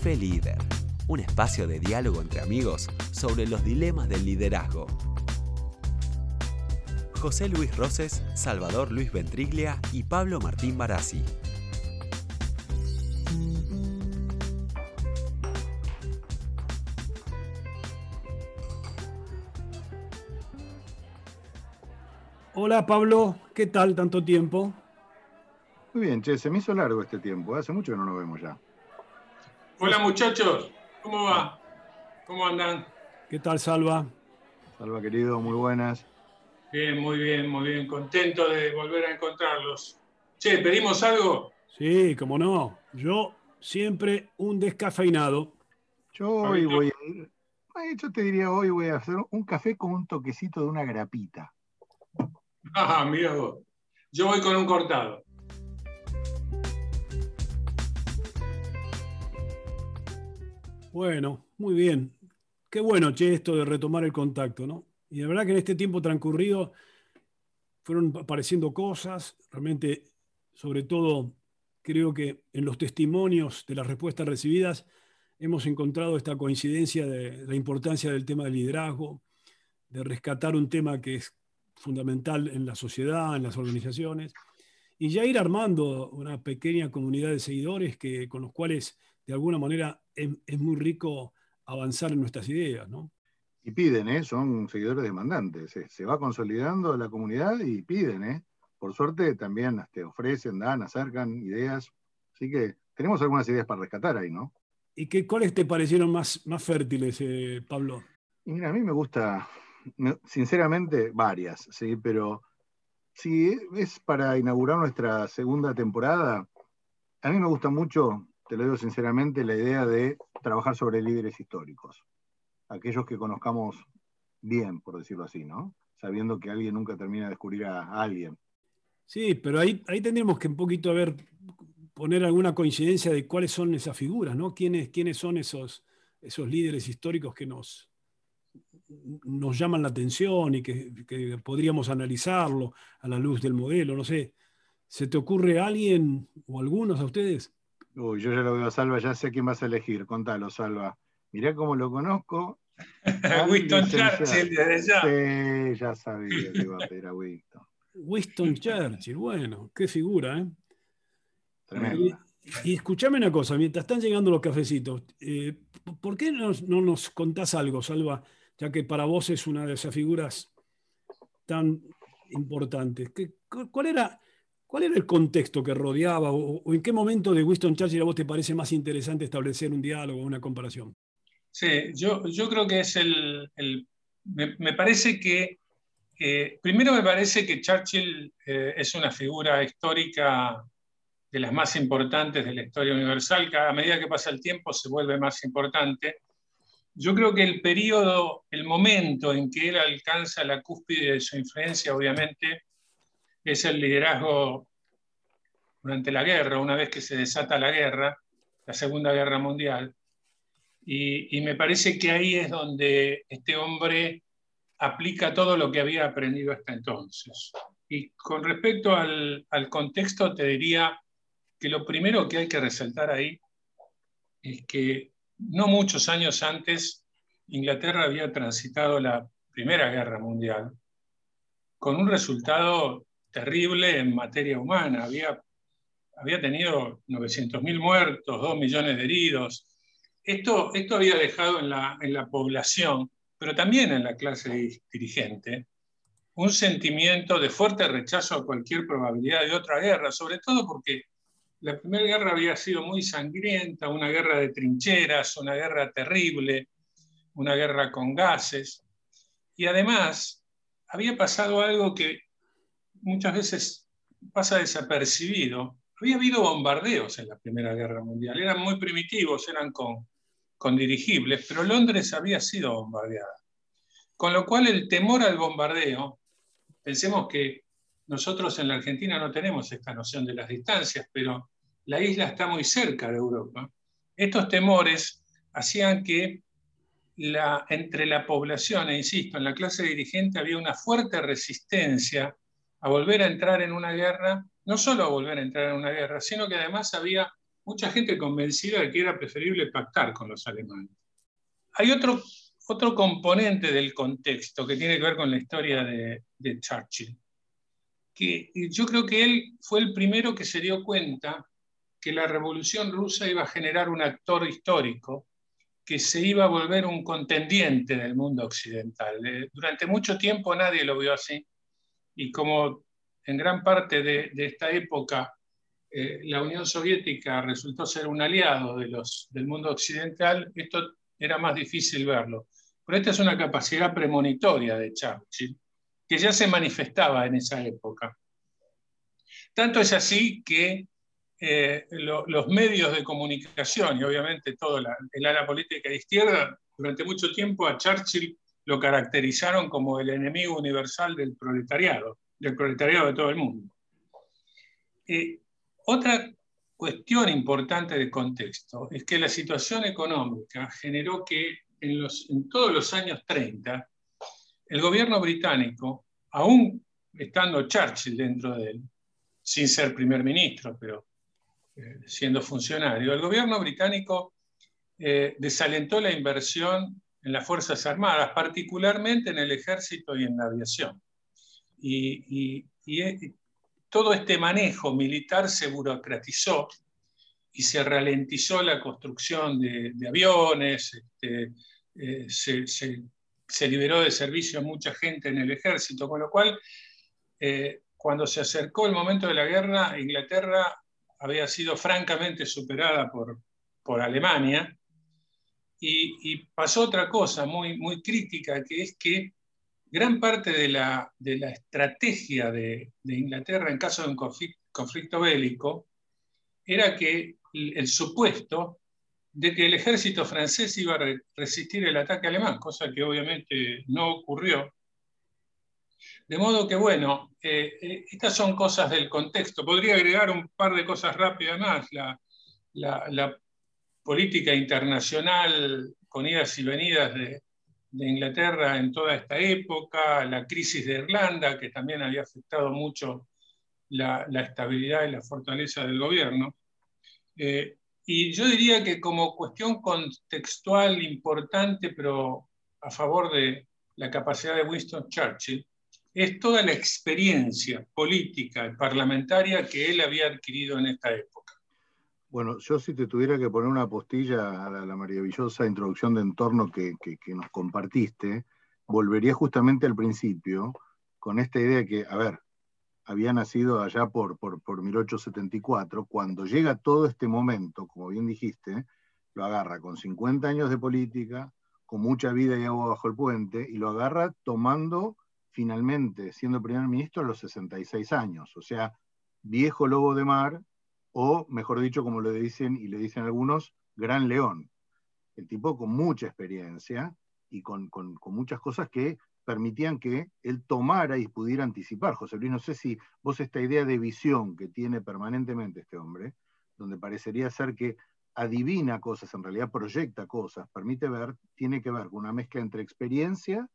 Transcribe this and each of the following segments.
Café Líder, un espacio de diálogo entre amigos sobre los dilemas del liderazgo. José Luis Roses, Salvador Luis Ventriglia y Pablo Martín Barassi. Hola Pablo, ¿qué tal tanto tiempo? Muy bien, che, se me hizo largo este tiempo, hace mucho que no nos vemos ya. Hola muchachos, ¿cómo va? ¿Cómo andan? ¿Qué tal Salva? Salva querido, muy buenas. Bien, muy bien, muy bien, contento de volver a encontrarlos. Che, ¿pedimos algo? Sí, cómo no. Yo siempre un descafeinado. Yo hoy voy a ir, yo te diría hoy voy a hacer un café con un toquecito de una grapita. Ah, mira vos. Yo voy con un cortado. Bueno, muy bien. Qué bueno, che, esto de retomar el contacto, ¿no? Y la verdad que en este tiempo transcurrido fueron apareciendo cosas, realmente, sobre todo, creo que en los testimonios de las respuestas recibidas hemos encontrado esta coincidencia de la importancia del tema del liderazgo, de rescatar un tema que es fundamental en la sociedad, en las organizaciones, y ya ir armando una pequeña comunidad de seguidores que, con los cuales de alguna manera es, muy rico avanzar en nuestras ideas, ¿no? Y piden, ¿eh? son seguidores demandantes. Se, se va consolidando la comunidad y piden. ¿eh? Por suerte también te este, ofrecen, dan, acercan ideas. Así que tenemos algunas ideas para rescatar ahí, ¿no? ¿Y qué, cuáles te parecieron más, más fértiles, eh, Pablo? Y mira, a mí me gusta, sinceramente, varias, ¿sí? Pero si es para inaugurar nuestra segunda temporada, a mí me gusta mucho te lo digo sinceramente, la idea de trabajar sobre líderes históricos, aquellos que conozcamos bien, por decirlo así, ¿no? Sabiendo que alguien nunca termina de descubrir a, alguien. Sí, pero ahí, ahí tendríamos que un poquito a ver, poner alguna coincidencia de cuáles son esas figuras, ¿no? ¿Quiénes, quiénes son esos, esos líderes históricos que nos, nos llaman la atención y que, que, podríamos analizarlo a la luz del modelo, no sé. ¿Se te ocurre alguien o algunos a ustedes? Uy, yo ya lo veo a Salva, ya sé quién vas a elegir. Contalo, Salva. Mirá cómo lo conozco. Winston Churchill, desde ya. Sí, ya sabía que iba a pedir a Winston. Winston Churchill, bueno, qué figura, ¿eh? Tremendo. Y, escúchame una cosa, mientras están llegando los cafecitos, eh, ¿por qué no, no, nos contás algo, Salva? Ya que para vos es una de esas figuras tan importantes. ¿Qué, ¿Cuál era ¿Cuál era el contexto que rodeaba o, en qué momento de Winston Churchill a vos te parece más interesante establecer un diálogo o una comparación? Sí, yo, yo creo que es el... me, parece que... primero me parece que Churchill eh, es una figura histórica de las más importantes de la historia universal, que a medida que pasa el tiempo se vuelve más importante. Yo creo que el periodo, el momento en que él alcanza la cúspide de su influencia, obviamente, es el liderazgo durante la guerra, una vez que se desata la guerra, la Segunda Guerra Mundial. Y, me parece que ahí es donde este hombre aplica todo lo que había aprendido hasta entonces. Y con respecto al, al contexto, te diría que lo primero que hay que resaltar ahí es que no muchos años antes Inglaterra había transitado la Primera Guerra Mundial con un resultado terrible en materia humana. Había, había tenido 900.000 muertos, 2 millones de heridos. Esto, esto había dejado en la, en la población, pero también en la clase dirigente, un sentimiento de fuerte rechazo a cualquier probabilidad de otra guerra, sobre todo porque la primera guerra había sido muy sangrienta, una guerra de trincheras, una guerra terrible, una guerra con gases. Y además había pasado algo que muchas veces pasa desapercibido. Había habido bombardeos en la Primera Guerra Mundial, eran muy primitivos, eran con, con dirigibles, pero Londres había sido bombardeada. Con lo cual el temor al bombardeo, pensemos que nosotros en la Argentina no tenemos esta noción de las distancias, pero la isla está muy cerca de Europa. Estos temores hacían que entre la población, e insisto, en la clase dirigente había una fuerte resistencia a volver a entrar en una guerra, no solo a volver a entrar en una guerra, sino que además había mucha gente convencida de que era preferible pactar con los alemanes. Hay otro, otro componente del contexto que tiene que ver con la historia de, Churchill, que yo creo que él fue el primero que se dio cuenta que la revolución rusa iba a generar un actor histórico que se iba a volver un contendiente del mundo occidental. Eh, durante mucho tiempo nadie lo vio así y como en gran parte de, esta época eh, la Unión Soviética resultó ser un aliado de los, del mundo occidental, esto era más difícil verlo. Pero esta es una capacidad premonitoria de Churchill, que ya se manifestaba en esa época. Tanto es así que eh, los medios de comunicación y obviamente todo el ala política de izquierda, durante mucho tiempo a Churchill lo caracterizaron como el enemigo universal del proletariado, del proletariado de todo el mundo. Eh, otra cuestión importante de contexto es que la situación económica generó que en, todos los años 30 el gobierno británico, aún estando Churchill dentro de él, sin ser primer ministro, pero eh, siendo funcionario, el gobierno británico eh, desalentó la inversión en las Fuerzas Armadas, particularmente en el ejército y en la aviación. Y, eh, todo este manejo militar se burocratizó y se ralentizó la construcción de, aviones, este, se, se, liberó de servicio a mucha gente en el ejército, con lo cual, cuando se acercó el momento de la guerra, Inglaterra había sido francamente superada por, por Alemania. Y, pasó otra cosa muy, muy crítica, que es que gran parte de la, de la estrategia de, de, Inglaterra en caso de un conflicto, bélico era que el, supuesto de que el ejército francés iba a resistir el ataque alemán, cosa que obviamente no ocurrió. De modo que, bueno, eh, eh, estas son cosas del contexto. Podría agregar un par de cosas rápidas más. La, política internacional con idas y venidas de, Inglaterra en toda esta época, la crisis de Irlanda, que también había afectado mucho la, estabilidad y la fortaleza del gobierno. Eh, y yo diría que como cuestión contextual importante, pero a favor de la capacidad de Winston Churchill, es toda la experiencia política y parlamentaria que él había adquirido en esta época. Bueno, yo si te tuviera que poner una postilla a la, maravillosa introducción de entorno que, nos compartiste, volvería justamente al principio con esta idea de que, a ver, había nacido allá por, por, por 1874, cuando llega todo este momento, como bien dijiste, lo agarra con 50 años de política, con mucha vida y agua bajo el puente, y lo agarra tomando finalmente siendo primer ministro a los 66 años, o sea, viejo lobo de mar, o mejor dicho, como le dicen y le dicen algunos, gran león. El tipo con mucha experiencia y con, muchas cosas que permitían que él tomara y pudiera anticipar. José Luis, no sé si vos esta idea de visión que tiene permanentemente este hombre, donde parecería ser que adivina cosas, en realidad proyecta cosas, permite ver, tiene que ver con una mezcla entre experiencia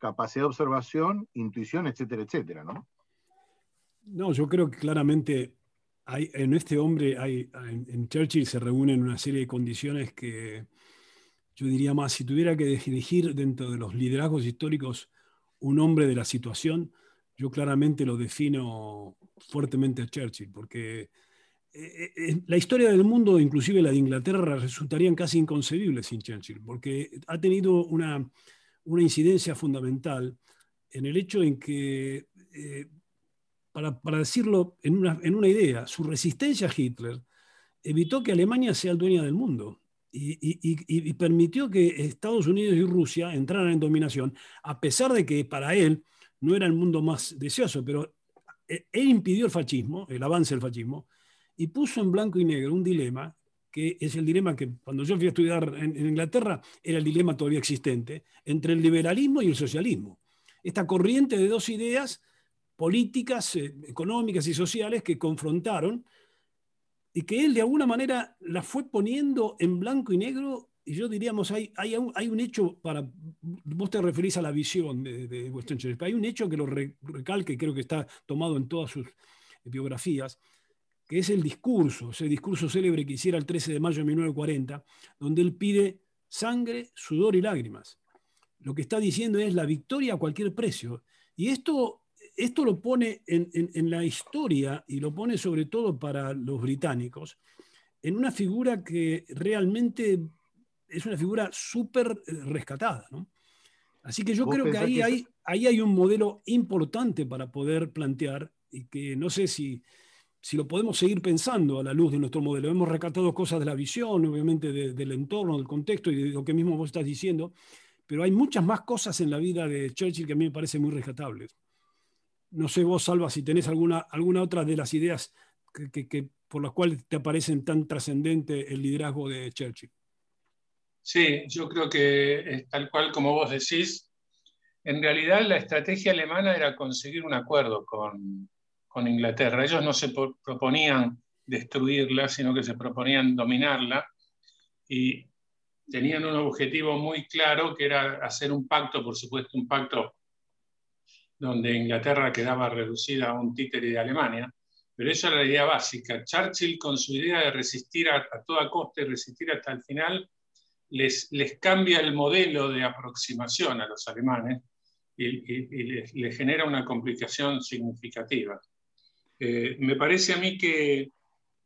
capacidad de observación, intuición, etcétera, etcétera, ¿no? No, yo creo que claramente en este hombre, hay, en, Churchill se reúnen una serie de condiciones que yo diría más, si tuviera que elegir dentro de los liderazgos históricos un hombre de la situación, yo claramente lo defino fuertemente a Churchill, porque eh, eh, eh, la historia del mundo, inclusive la de Inglaterra, resultarían casi inconcebibles sin Churchill, porque ha tenido una una incidencia fundamental en el hecho en que, para, decirlo en una, idea, su resistencia a Hitler evitó que Alemania sea el dueña del mundo y, permitió que Estados Unidos y Rusia entraran en dominación, a pesar de que para él no era el mundo más deseoso, pero eh, él impidió el fascismo, el avance del fascismo, y puso en blanco y negro un dilema que es el dilema que cuando yo fui a estudiar en, Inglaterra era el dilema todavía existente, entre el liberalismo y el socialismo. Esta corriente de dos ideas políticas, eh, económicas y sociales que confrontaron y que él de alguna manera la fue poniendo en blanco y negro. Y yo diríamos, hay, hay, un, hay un hecho, para, vos te referís a la visión de, de Weston hay un hecho que lo recalque, creo que está tomado en todas sus biografías, que es el discurso, ese discurso célebre que hiciera el 13 de mayo de 1940, donde él pide sangre, sudor y lágrimas. Lo que está diciendo es la victoria a cualquier precio. Y esto, esto lo pone en, la historia y lo pone sobre todo para los británicos en una figura que realmente es una figura súper eh, rescatada. Así que yo creo que ahí, hay, ahí hay un modelo importante para poder plantear y que no sé si, si lo podemos seguir pensando a la luz de nuestro modelo. Hemos rescatado cosas de la visión, obviamente del entorno, del contexto y de lo que mismo vos estás diciendo, pero hay muchas más cosas en la vida de Churchill que a mí me parecen muy rescatables. No sé vos, Salva, si tenés alguna, alguna otra de las ideas que, por las cuales te parecen tan trascendente el liderazgo de Churchill. Sí, yo creo que tal cual como vos decís. En realidad la estrategia alemana era conseguir un acuerdo con, con Inglaterra. Ellos no se proponían destruirla, sino que se proponían dominarla y tenían un objetivo muy claro que era hacer un pacto, por supuesto, un pacto donde Inglaterra quedaba reducida a un títere de Alemania, pero esa era la idea básica. Churchill, con su idea de resistir a, toda costa y resistir hasta el final, les, les, cambia el modelo de aproximación a los alemanes y, les, genera una complicación significativa. Eh, me parece a mí que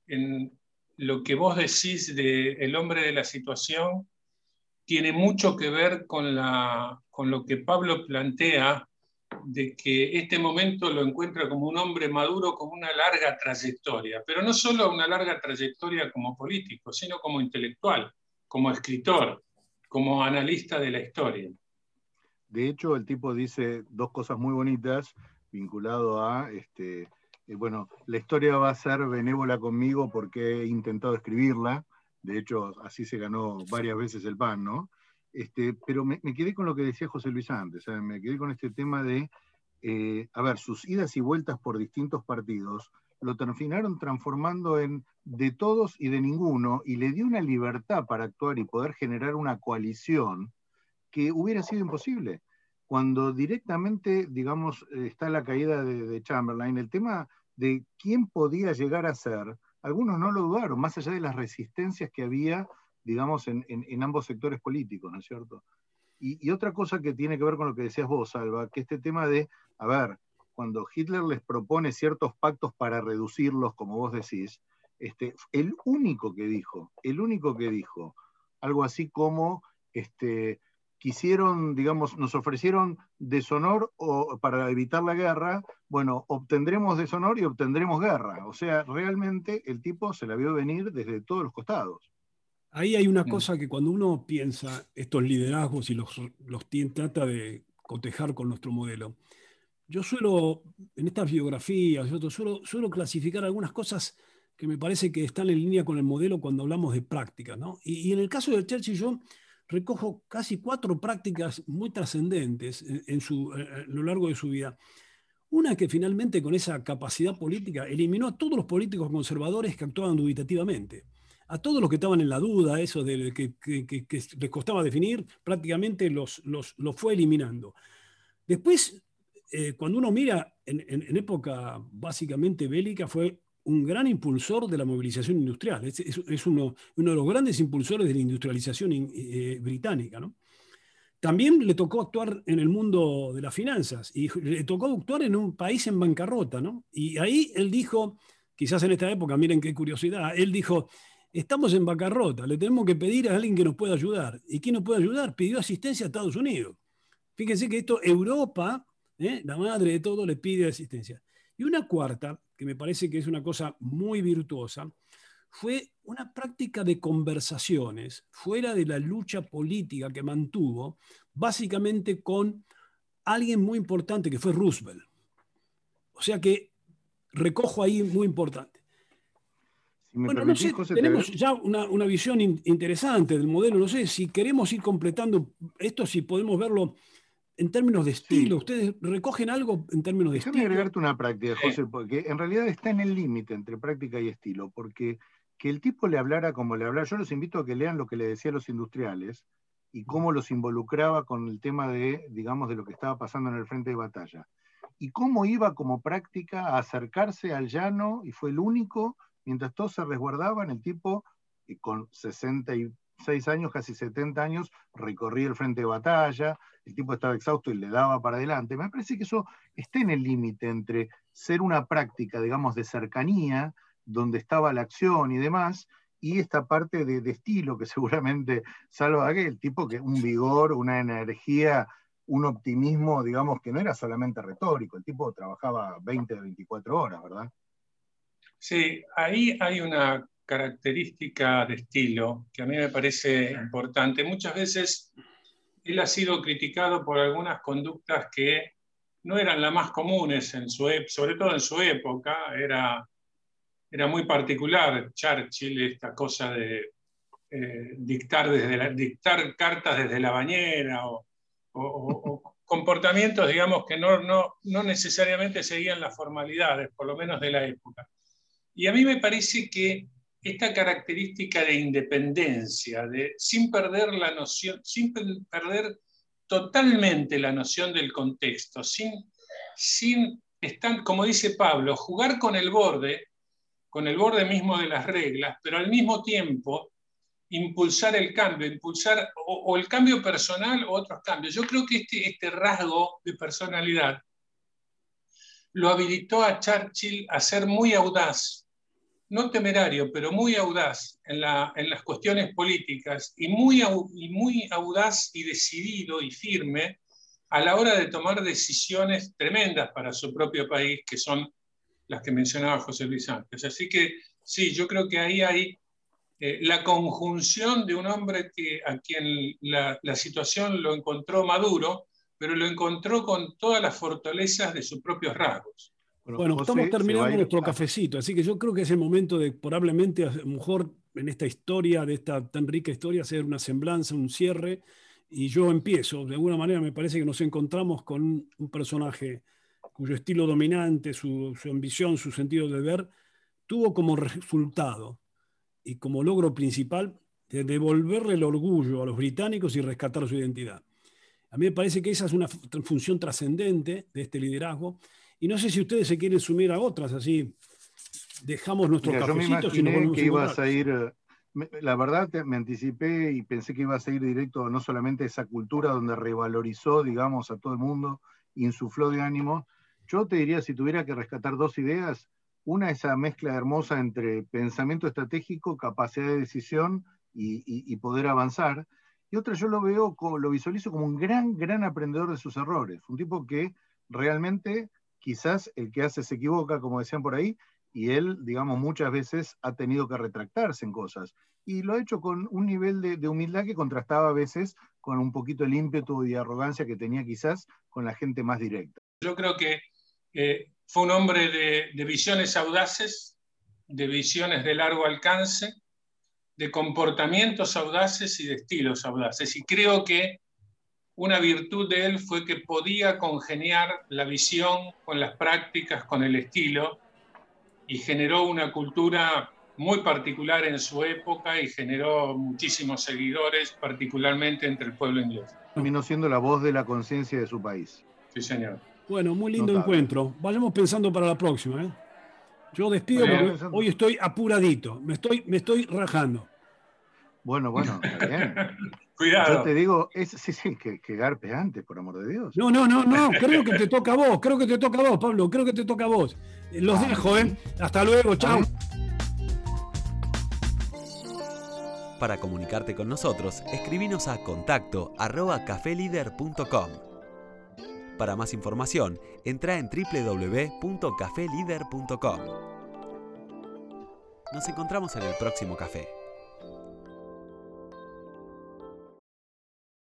en lo que vos decís de el hombre de la situación tiene mucho que ver con, la, con lo que Pablo plantea de que este momento lo encuentra como un hombre maduro con una larga trayectoria, pero no solo una larga trayectoria como político, sino como intelectual, como escritor, como analista de la historia. De hecho, el tipo dice dos cosas muy bonitas vinculado a este, eh, bueno, la historia va a ser benévola conmigo porque he intentado escribirla, de hecho así se ganó varias veces el pan, ¿no? Este, pero me, quedé con lo que decía José Luis antes, me quedé con este tema de, eh, a ver, sus idas y vueltas por distintos partidos lo terminaron transformando en de todos y de ninguno, y le dio una libertad para actuar y poder generar una coalición que hubiera sido imposible. Cuando directamente, digamos, está la caída de, Chamberlain, el tema de quién podía llegar a ser, algunos no lo dudaron, más allá de las resistencias que había, digamos, en, ambos sectores políticos, ¿no es cierto? Y, otra cosa que tiene que ver con lo que decías vos, Salva, que este tema de, a ver, cuando Hitler les propone ciertos pactos para reducirlos, como vos decís, este, el único que dijo, el único que dijo, algo así como, este, quisieron, digamos, nos ofrecieron deshonor o, para evitar la guerra, bueno, obtendremos deshonor y obtendremos guerra. O sea, realmente el tipo se la vio venir desde todos los costados. Ahí hay una mm. cosa que cuando uno piensa estos liderazgos y los, los trata de cotejar con nuestro modelo, yo suelo, en estas biografías, yo suelo, suelo clasificar algunas cosas que me parece que están en línea con el modelo cuando hablamos de práctica. ¿no? Y, y en el caso de Churchill, yo recojo casi cuatro prácticas muy trascendentes en, su, a lo largo de su vida. Una que finalmente con esa capacidad política eliminó a todos los políticos conservadores que actuaban dubitativamente. A todos los que estaban en la duda, eso de que, les costaba definir, prácticamente los, los, fue eliminando. Después, eh, cuando uno mira en, en, época básicamente bélica, fue un gran impulsor de la movilización industrial, es, uno, uno, de los grandes impulsores de la industrialización eh, británica. ¿no? También le tocó actuar en el mundo de las finanzas y le tocó actuar en un país en bancarrota. ¿no? Y ahí él dijo, quizás en esta época, miren qué curiosidad, él dijo, estamos en bancarrota, le tenemos que pedir a alguien que nos pueda ayudar. ¿Y quién nos puede ayudar? Pidió asistencia a Estados Unidos. Fíjense que esto, Europa, ¿eh? la madre de todo, le pide asistencia. Y una cuarta, que me parece que es una cosa muy virtuosa, fue una práctica de conversaciones fuera de la lucha política que mantuvo, básicamente con alguien muy importante que fue Roosevelt. O sea que recojo ahí muy importante. Bueno, no sé, tenemos ya una, una visión interesante del modelo. No sé si queremos ir completando esto, si podemos verlo en términos de estilo, ¿ustedes recogen algo en términos de Déjame agregarte una práctica, José, porque en realidad está en el límite entre práctica y estilo, porque que el tipo le hablara como le hablara, yo los invito a que lean lo que le decía a los industriales y cómo los involucraba con el tema de, digamos, de lo que estaba pasando en el frente de batalla. Y cómo iba como práctica a acercarse al llano, y fue el único mientras todos se resguardaban, el tipo eh, con 66 años, casi 70 años, recorría el frente de batalla, el tipo estaba exhausto y le daba para adelante. Me parece que eso está en el límite entre ser una práctica, digamos, de cercanía, donde estaba la acción y demás, y esta parte de, estilo que seguramente salva aquel tipo que un vigor, una energía, un optimismo, digamos, que no era solamente retórico, el tipo trabajaba 20 de 24 horas, ¿verdad? Sí, ahí hay una característica de estilo que a mí me parece importante. Muchas veces él ha sido criticado por algunas conductas que no eran las más comunes, en su, sobre todo en su época. Era, era muy particular Churchill, esta cosa de eh, dictar, desde dictar cartas desde la bañera o, comportamientos, digamos, que no, no, no necesariamente seguían las formalidades, por lo menos de la época. Y a mí me parece que esta característica de independencia, de, sin perder la noción, sin perder totalmente la noción del contexto, sin, sin estar, como dice Pablo, jugar con el borde, con el borde mismo de las reglas, pero al mismo tiempo impulsar el cambio, impulsar o, el cambio personal o otros cambios. Yo creo que este, este rasgo de personalidad lo habilitó a Churchill a ser muy audaz, no temerario, pero muy audaz en, las cuestiones políticas y muy, audaz y decidido y firme a la hora de tomar decisiones tremendas para su propio país, que son las que mencionaba José Luis Sánchez. Así que sí, yo creo que ahí hay eh, la conjunción de un hombre a quien la, situación lo encontró maduro, pero lo encontró con todas las fortalezas de sus propios rasgos. Bueno, estamos terminando nuestro cafecito, así que yo creo que es el momento de probablemente, a lo mejor en esta historia, de esta tan rica historia, hacer una semblanza, un cierre. Y yo empiezo. De alguna manera me parece que nos encontramos con un personaje cuyo estilo dominante, su, su ambición, su sentido de ver, tuvo como resultado y como logro principal de devolverle el orgullo a los británicos y rescatar su identidad. A mí me parece que esa es una función trascendente de este liderazgo y no sé si ustedes se quieren sumir a otras, así dejamos nuestro cafecito y nos que ibas a ir, eh, la verdad me anticipé y pensé que ibas a ir directo no solamente a esa cultura donde revalorizó, digamos, a todo el mundo, insufló de ánimo. Yo te diría, si tuviera que rescatar dos ideas, una esa mezcla hermosa entre pensamiento estratégico, capacidad de decisión y, y poder avanzar. Y otra yo lo veo, lo visualizo como un gran, gran aprendedor de sus errores. Un tipo que realmente quizás el que hace se equivoca, como decían por ahí, y él, digamos, muchas veces ha tenido que retractarse en cosas. Y lo ha hecho con un nivel de, humildad que contrastaba a veces con un poquito el ímpetu y arrogancia que tenía quizás con la gente más directa. Yo creo que eh, fue un hombre de, de visiones audaces, de visiones de largo alcance, de comportamientos audaces y de estilos audaces. Y creo que una virtud de él fue que podía congeniar la visión con las prácticas, con el estilo, y generó una cultura muy particular en su época y generó muchísimos seguidores, particularmente entre el pueblo inglés. Terminó siendo la voz de la conciencia de su país. Sí, señor. Bueno, muy lindo encuentro. Vayamos pensando para la próxima. ¿eh? Yo despido porque hoy estoy apuradito, me estoy, me estoy rajando. Bueno, bueno, está bien. Cuidado. Yo te digo, es, sí, sí, que, que, garpe antes, por amor de Dios. No, no, no, no, creo que te toca a vos, creo que te toca a vos, Pablo, creo que te toca a vos. Los ah, dejo, ¿eh? Hasta luego, chao. Para comunicarte con nosotros, escribinos a contacto arroba cafelider.com. Para más información, entra en www.cafelider.com. Nos encontramos en el próximo café.